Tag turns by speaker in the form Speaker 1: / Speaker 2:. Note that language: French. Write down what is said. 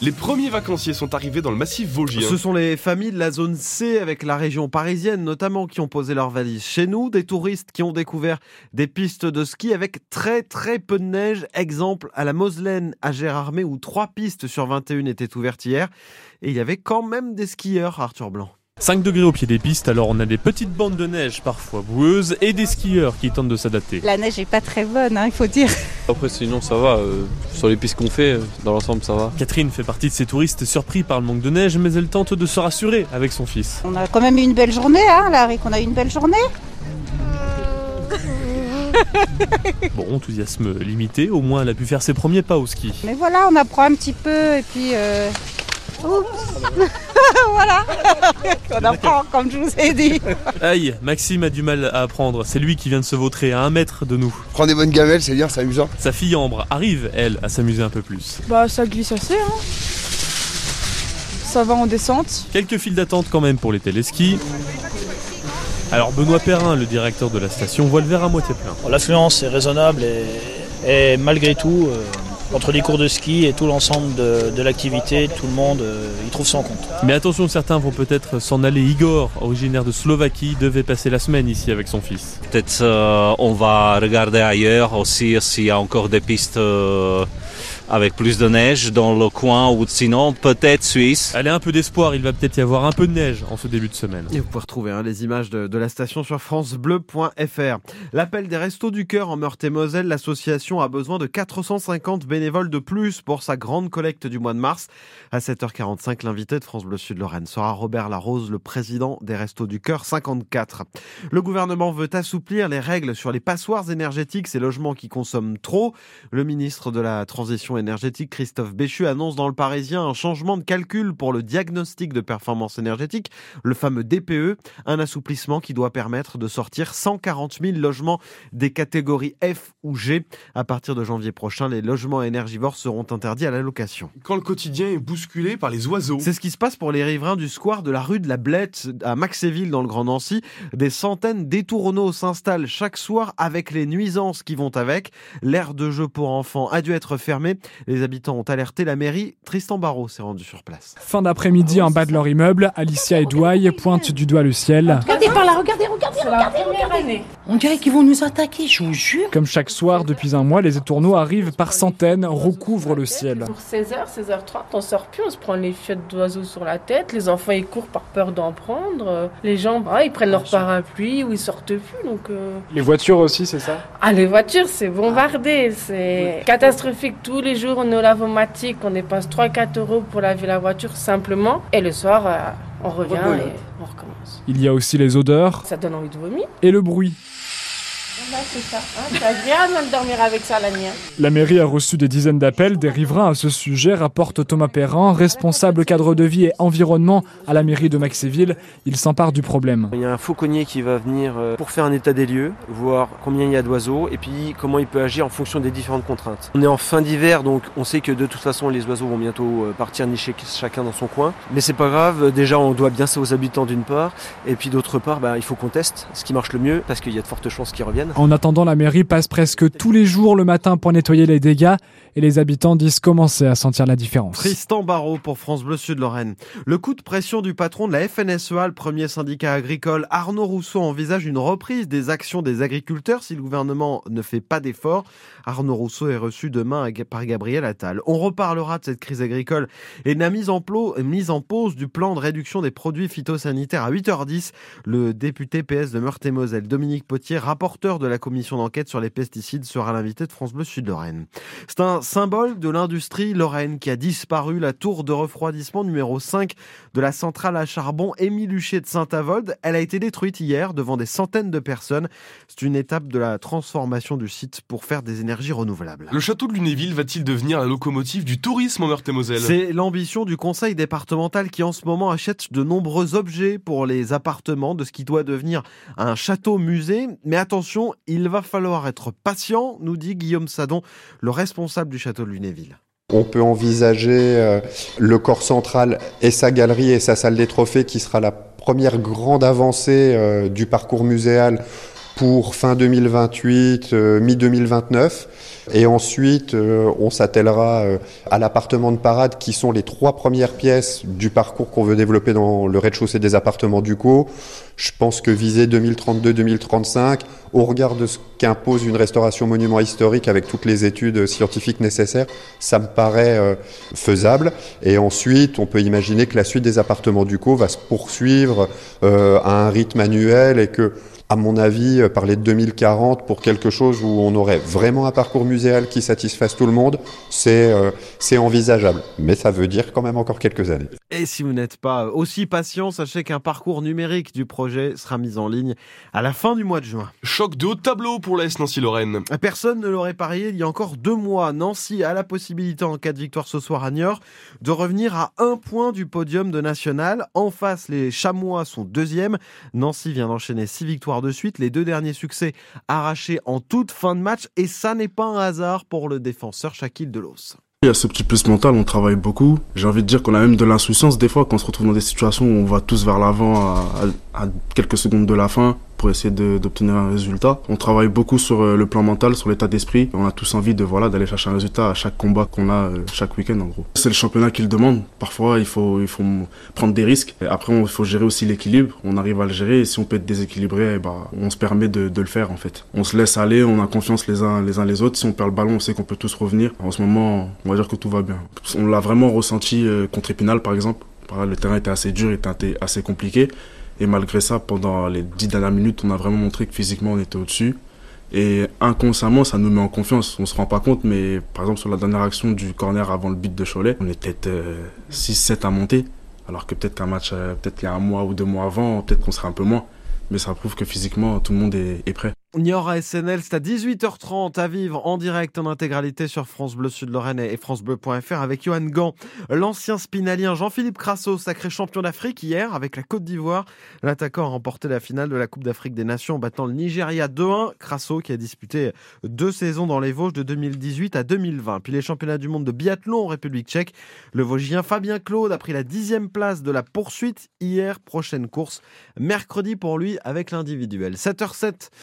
Speaker 1: Les premiers vacanciers sont arrivés dans le massif vosgien.
Speaker 2: Ce sont les familles de la zone C avec la région parisienne notamment qui ont posé leurs valises chez nous, des touristes qui ont découvert des pistes de ski avec très très peu de neige, exemple à la Moselaine à Gérardmer où trois pistes sur 21 étaient ouvertes hier et il y avait quand même des skieurs Arthur Blanc.
Speaker 3: 5 degrés au pied des pistes, alors on a des petites bandes de neige parfois boueuses et des skieurs qui tentent de s'adapter.
Speaker 4: La neige est pas très bonne, hein, il faut dire.
Speaker 5: Après sinon ça va, euh, sur les pistes qu'on fait, euh, dans l'ensemble ça va.
Speaker 3: Catherine fait partie de ces touristes surpris par le manque de neige, mais elle tente de se rassurer avec son fils.
Speaker 4: On a quand même eu une belle journée, hein, Larry, qu'on a eu une belle journée.
Speaker 3: Bon, enthousiasme limité, au moins elle a pu faire ses premiers pas au ski.
Speaker 4: Mais voilà, on apprend un petit peu et puis... Euh... voilà, on apprend comme je vous ai dit.
Speaker 3: Aïe, Maxime a du mal à apprendre, c'est lui qui vient de se vautrer à un mètre de nous.
Speaker 6: Prendre des bonnes gamelles, c'est bien, c'est amusant.
Speaker 3: Sa fille Ambre arrive, elle, à s'amuser un peu plus.
Speaker 7: Bah ça glisse assez, hein. Ça va en descente.
Speaker 3: Quelques files d'attente quand même pour les téléskis. Alors Benoît Perrin, le directeur de la station, voit le verre à moitié plein.
Speaker 8: L'affluence est raisonnable et, et malgré tout, euh, entre les cours de ski et tout l'ensemble de, de l'activité, tout le monde euh, y trouve son compte.
Speaker 3: Mais attention, certains vont peut-être s'en aller. Igor, originaire de Slovaquie, devait passer la semaine ici avec son fils.
Speaker 9: Peut-être euh, on va regarder ailleurs aussi s'il y a encore des pistes euh, avec plus de neige dans le coin ou sinon peut-être Suisse.
Speaker 3: Allez, un peu d'espoir, il va peut-être y avoir un peu de neige en ce début de semaine.
Speaker 2: Et vous pouvez retrouver hein, les images de, de, la station sur francebleu.fr. L'appel des Restos du Cœur en Meurthe-et-Moselle, l'association a besoin de 450 bénévoles de plus pour sa grande collecte du mois de mars. À 7h45, l'invité de France Bleu Sud Lorraine sera Robert Larose, le président des Restos du Cœur 54. Le gouvernement veut assouplir les règles sur les passoires énergétiques, ces logements qui consomment trop. Le ministre de la Transition énergétique, Christophe Béchu, annonce dans le Parisien un changement de calcul pour le diagnostic de performance énergétique, le fameux DPE, un assouplissement qui doit permettre de sortir 140 000 logements des catégories F ou G. À partir de janvier prochain, les logements énergivores seront interdits à la location.
Speaker 1: Quand le quotidien est bousculé par les oiseaux.
Speaker 2: C'est ce qui se passe pour les riverains du square de la rue de la Blette à Maxéville dans le Grand Nancy. Des centaines d'étourneaux s'installent chaque soir avec les nuisances qui vont avec. L'aire de jeu pour enfants a dû être fermée. Les habitants ont alerté la mairie. Tristan Barrault s'est rendu sur place.
Speaker 10: Fin d'après-midi en bas de leur immeuble, Alicia et Douai pointent du doigt le ciel.
Speaker 11: Regardez par là, regardez, regardez, regardez, regardez. On dirait qu'ils vont nous attaquer, je vous jure.
Speaker 10: Comme chaque soir depuis un mois, les étourneaux arrivent par centaines, recouvrent le ciel.
Speaker 12: Pour 16h, 16h30, on sort plus, on se prend les fiottes d'oiseaux sur la tête, les enfants ils courent par peur d'en prendre, les gens bah, ils prennent leur parapluie ou ils sortent plus donc. Euh...
Speaker 10: Les voitures aussi, c'est ça?
Speaker 12: Ah les voitures, c'est bombardé, c'est catastrophique tous les jours on est au lavomatique, on dépasse 3-4 euros pour laver la voiture simplement. Et le soir, euh, on revient et on recommence.
Speaker 10: Il y a aussi les odeurs.
Speaker 12: Ça donne envie de vomir.
Speaker 10: Et le bruit.
Speaker 12: C'est ça. Hein, c'est agréable de dormir avec ça la nuit.
Speaker 10: La mairie a reçu des dizaines d'appels des riverains à ce sujet, rapporte Thomas Perrin, responsable cadre de vie et environnement à la mairie de Maxéville. Il s'empare du problème.
Speaker 13: Il y a un fauconnier qui va venir pour faire un état des lieux, voir combien il y a d'oiseaux et puis comment il peut agir en fonction des différentes contraintes. On est en fin d'hiver, donc on sait que de toute façon les oiseaux vont bientôt partir nicher chacun dans son coin. Mais c'est pas grave, déjà on doit bien ça aux habitants d'une part, et puis d'autre part, bah, il faut qu'on teste ce qui marche le mieux parce qu'il y a de fortes chances qu'ils reviennent.
Speaker 10: En attendant, la mairie passe presque tous les jours le matin pour nettoyer les dégâts et les habitants disent commencer à sentir la différence.
Speaker 2: Tristan Barrault pour France Bleu Sud Lorraine. Le coup de pression du patron de la FNSEA, le premier syndicat agricole, Arnaud Rousseau envisage une reprise des actions des agriculteurs si le gouvernement ne fait pas d'efforts. Arnaud Rousseau est reçu demain par Gabriel Attal. On reparlera de cette crise agricole et de la mise en, mise en pause du plan de réduction des produits phytosanitaires à 8h10. Le député PS de Meurthe-et-Moselle, Dominique Potier, rapporteur de la commission d'enquête sur les pesticides, sera l'invité de France Bleu Sud-Lorraine. C'est un symbole de l'industrie lorraine qui a disparu, la tour de refroidissement numéro 5 de la centrale à charbon Émile Huchet de Saint-Avold. Elle a été détruite hier devant des centaines de personnes. C'est une étape de la transformation du site pour faire des énergies renouvelables.
Speaker 1: Le château de Lunéville va-t-il devenir la locomotive du tourisme en Meurthe-et-Moselle
Speaker 2: C'est l'ambition du conseil départemental qui en ce moment achète de nombreux objets pour les appartements de ce qui doit devenir un château-musée. Mais attention, il va falloir être patient, nous dit Guillaume Sadon, le responsable du château de Lunéville.
Speaker 14: On peut envisager le corps central et sa galerie et sa salle des trophées qui sera la première grande avancée du parcours muséal pour fin 2028, euh, mi-2029. Et ensuite, euh, on s'attellera euh, à l'appartement de parade, qui sont les trois premières pièces du parcours qu'on veut développer dans le rez-de-chaussée des appartements du Co. Je pense que viser 2032-2035, au regard de ce qu'impose une restauration monument historique avec toutes les études scientifiques nécessaires, ça me paraît faisable. Et ensuite, on peut imaginer que la suite des appartements du Co va se poursuivre à un rythme annuel et que à mon avis, euh, parler de 2040 pour quelque chose où on aurait vraiment un parcours muséal qui satisfasse tout le monde, c'est euh, c'est envisageable. Mais ça veut dire quand même encore quelques années.
Speaker 2: Et si vous n'êtes pas aussi patient, sachez qu'un parcours numérique du projet sera mis en ligne à la fin du mois de juin.
Speaker 1: Choc de haut tableau pour l'AS Nancy-Lorraine.
Speaker 2: Personne ne l'aurait parié il y a encore deux mois. Nancy a la possibilité, en cas de victoire ce soir à Niort, de revenir à un point du podium de national. En face, les Chamois sont deuxième. Nancy vient d'enchaîner six victoires de suite, les deux derniers succès arrachés en toute fin de match, et ça n'est pas un hasard pour le défenseur Shaquille Delos.
Speaker 15: Il y a ce petit plus mental, on travaille beaucoup. J'ai envie de dire qu'on a même de l'insouciance des fois quand on se retrouve dans des situations où on va tous vers l'avant à, quelques secondes de la fin pour essayer d'obtenir un résultat. On travaille beaucoup sur euh, le plan mental, sur l'état d'esprit. On a tous envie de voilà d'aller chercher un résultat à chaque combat qu'on a euh, chaque week-end en gros. C'est le championnat qui le demande. Parfois il faut il faut prendre des risques. Après il faut gérer aussi l'équilibre. On arrive à le gérer si on peut être déséquilibré, ben, on se permet de, de, le faire en fait. On se laisse aller, on a confiance les uns les uns les autres. Si on perd le ballon, on sait qu'on peut tous revenir. En ce moment, on va dire que tout va bien. On l'a vraiment ressenti euh, contre Épinal par exemple. Le terrain était assez dur, était assez compliqué. Et malgré ça, pendant les dix dernières minutes, on a vraiment montré que physiquement, on était au-dessus. Et inconsciemment, ça nous met en confiance. On se rend pas compte, mais par exemple, sur la dernière action du corner avant le but de Cholet, on était 6-7 à monter. Alors que peut-être qu'un match, euh, peut-être il y a un mois ou deux mois avant, peut-être qu'on serait un peu moins. Mais ça prouve que physiquement, tout le monde est prêt.
Speaker 2: Niort à SNL, c'est à 18h30 à vivre en direct en intégralité sur France Bleu Sud-Lorraine et francebleu.fr avec Johan Gant, l'ancien spinalien Jean-Philippe Crasso, sacré champion d'Afrique hier avec la Côte d'Ivoire. L'attaquant a remporté la finale de la Coupe d'Afrique des Nations en battant le Nigeria 2-1. Crasso qui a disputé deux saisons dans les Vosges de 2018 à 2020. Puis les championnats du monde de biathlon en République tchèque. Le Vosgien Fabien Claude a pris la dixième place de la poursuite hier. Prochaine course mercredi pour lui avec l'individuel. 7h07